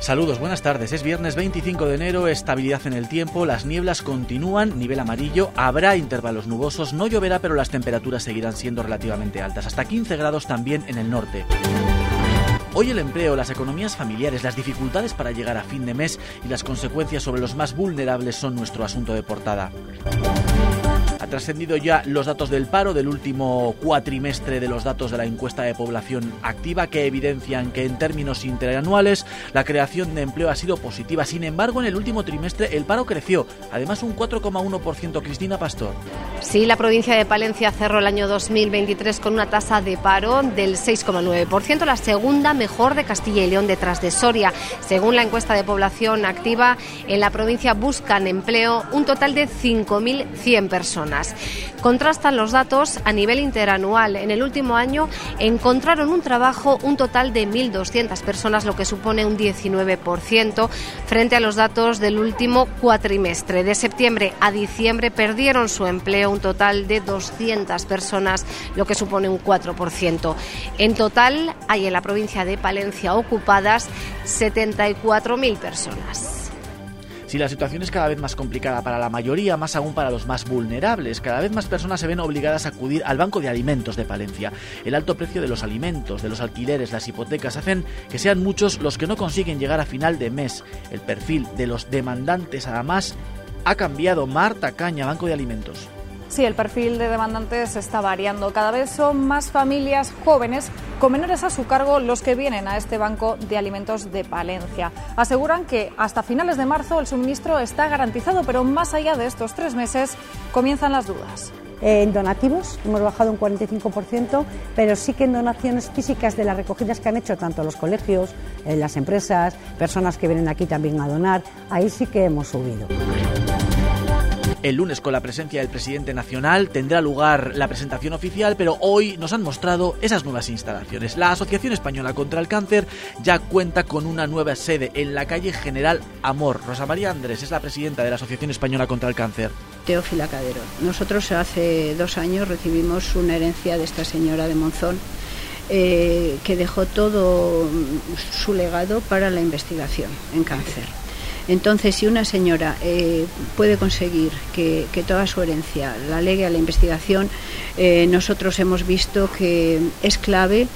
Saludos, buenas tardes. Es viernes 25 de enero, estabilidad en el tiempo, las nieblas continúan, nivel amarillo, habrá intervalos nubosos, no lloverá, pero las temperaturas seguirán siendo relativamente altas, hasta 15 grados también en el norte. Hoy el empleo, las economías familiares, las dificultades para llegar a fin de mes y las consecuencias sobre los más vulnerables son nuestro asunto de portada. Trascendido ya los datos del paro del último cuatrimestre de los datos de la encuesta de población activa que evidencian que en términos interanuales la creación de empleo ha sido positiva. Sin embargo, en el último trimestre el paro creció, además un 4,1%. Cristina Pastor. Sí, la provincia de Palencia cerró el año 2023 con una tasa de paro del 6,9%, la segunda mejor de Castilla y León detrás de Soria. Según la encuesta de población activa, en la provincia buscan empleo un total de 5.100 personas. Contrastan los datos a nivel interanual. En el último año encontraron un trabajo un total de 1.200 personas, lo que supone un 19% frente a los datos del último cuatrimestre. De septiembre a diciembre perdieron su empleo un total de 200 personas, lo que supone un 4%. En total hay en la provincia de Palencia ocupadas 74.000 personas. Si la situación es cada vez más complicada para la mayoría, más aún para los más vulnerables, cada vez más personas se ven obligadas a acudir al Banco de Alimentos de Palencia. El alto precio de los alimentos, de los alquileres, las hipotecas hacen que sean muchos los que no consiguen llegar a final de mes. El perfil de los demandantes además ha cambiado. Marta Caña, Banco de Alimentos. Sí, el perfil de demandantes está variando. Cada vez son más familias jóvenes con menores a su cargo los que vienen a este banco de alimentos de Palencia. Aseguran que hasta finales de marzo el suministro está garantizado, pero más allá de estos tres meses comienzan las dudas. En donativos hemos bajado un 45%, pero sí que en donaciones físicas de las recogidas que han hecho tanto los colegios, eh, las empresas, personas que vienen aquí también a donar, ahí sí que hemos subido. El lunes, con la presencia del presidente nacional, tendrá lugar la presentación oficial, pero hoy nos han mostrado esas nuevas instalaciones. La Asociación Española contra el Cáncer ya cuenta con una nueva sede en la calle General Amor. Rosa María Andrés es la presidenta de la Asociación Española contra el Cáncer. Teófila Cadero. Nosotros hace dos años recibimos una herencia de esta señora de Monzón. Eh, que dejó todo su legado para la investigación en cáncer. Entonces, si una señora eh, puede conseguir que, toda su herencia la legue a la investigación, eh, nosotros hemos visto que es clave.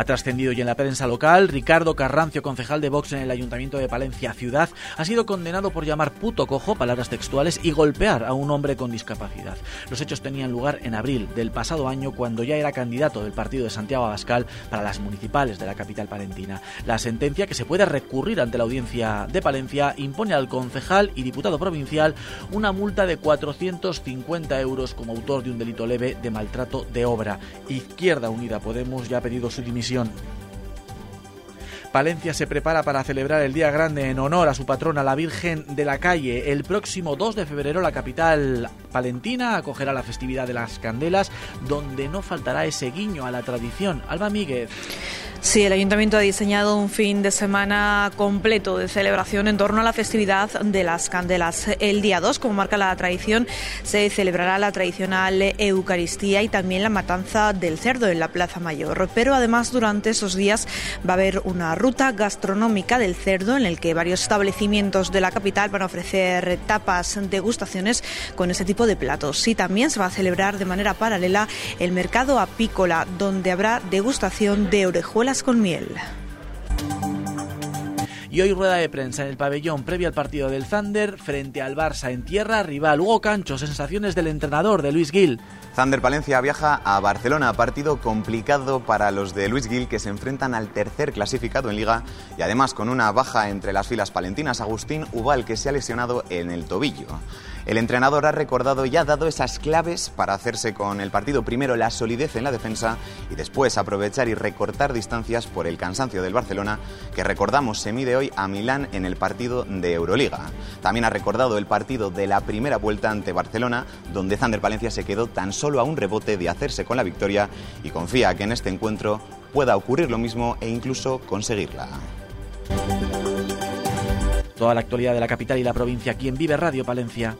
Ha trascendido y en la prensa local, Ricardo Carrancio, concejal de Vox en el Ayuntamiento de Palencia Ciudad, ha sido condenado por llamar puto cojo, palabras textuales, y golpear a un hombre con discapacidad. Los hechos tenían lugar en abril del pasado año, cuando ya era candidato del partido de Santiago Abascal para las municipales de la capital palentina. La sentencia, que se puede recurrir ante la audiencia de Palencia, impone al concejal y diputado provincial una multa de 450 euros como autor de un delito leve de maltrato de obra. Izquierda Unida Podemos ya ha pedido su dimisión Palencia se prepara para celebrar el Día Grande en honor a su patrona, la Virgen de la Calle. El próximo 2 de febrero la capital palentina acogerá la festividad de las Candelas, donde no faltará ese guiño a la tradición. Alba Míguez. Sí, el ayuntamiento ha diseñado un fin de semana completo de celebración en torno a la festividad de las candelas. El día 2, como marca la tradición, se celebrará la tradicional Eucaristía y también la matanza del cerdo en la Plaza Mayor. Pero además durante esos días va a haber una ruta gastronómica del cerdo en el que varios establecimientos de la capital van a ofrecer tapas, degustaciones con ese tipo de platos. Y también se va a celebrar de manera paralela el mercado apícola, donde habrá degustación de orejuelas con miel. Y hoy rueda de prensa en el pabellón previo al partido del Thunder frente al Barça en tierra rival. Hugo Cancho, sensaciones del entrenador de Luis Gil. Thunder Palencia viaja a Barcelona, partido complicado para los de Luis Gil que se enfrentan al tercer clasificado en liga y además con una baja entre las filas palentinas, Agustín Ubal que se ha lesionado en el tobillo. El entrenador ha recordado y ha dado esas claves para hacerse con el partido. Primero la solidez en la defensa y después aprovechar y recortar distancias por el cansancio del Barcelona, que recordamos se mide hoy a Milán en el partido de Euroliga. También ha recordado el partido de la primera vuelta ante Barcelona, donde Zander Palencia se quedó tan solo a un rebote de hacerse con la victoria y confía que en este encuentro pueda ocurrir lo mismo e incluso conseguirla. Toda la actualidad de la capital y la provincia aquí en Vive Radio Palencia.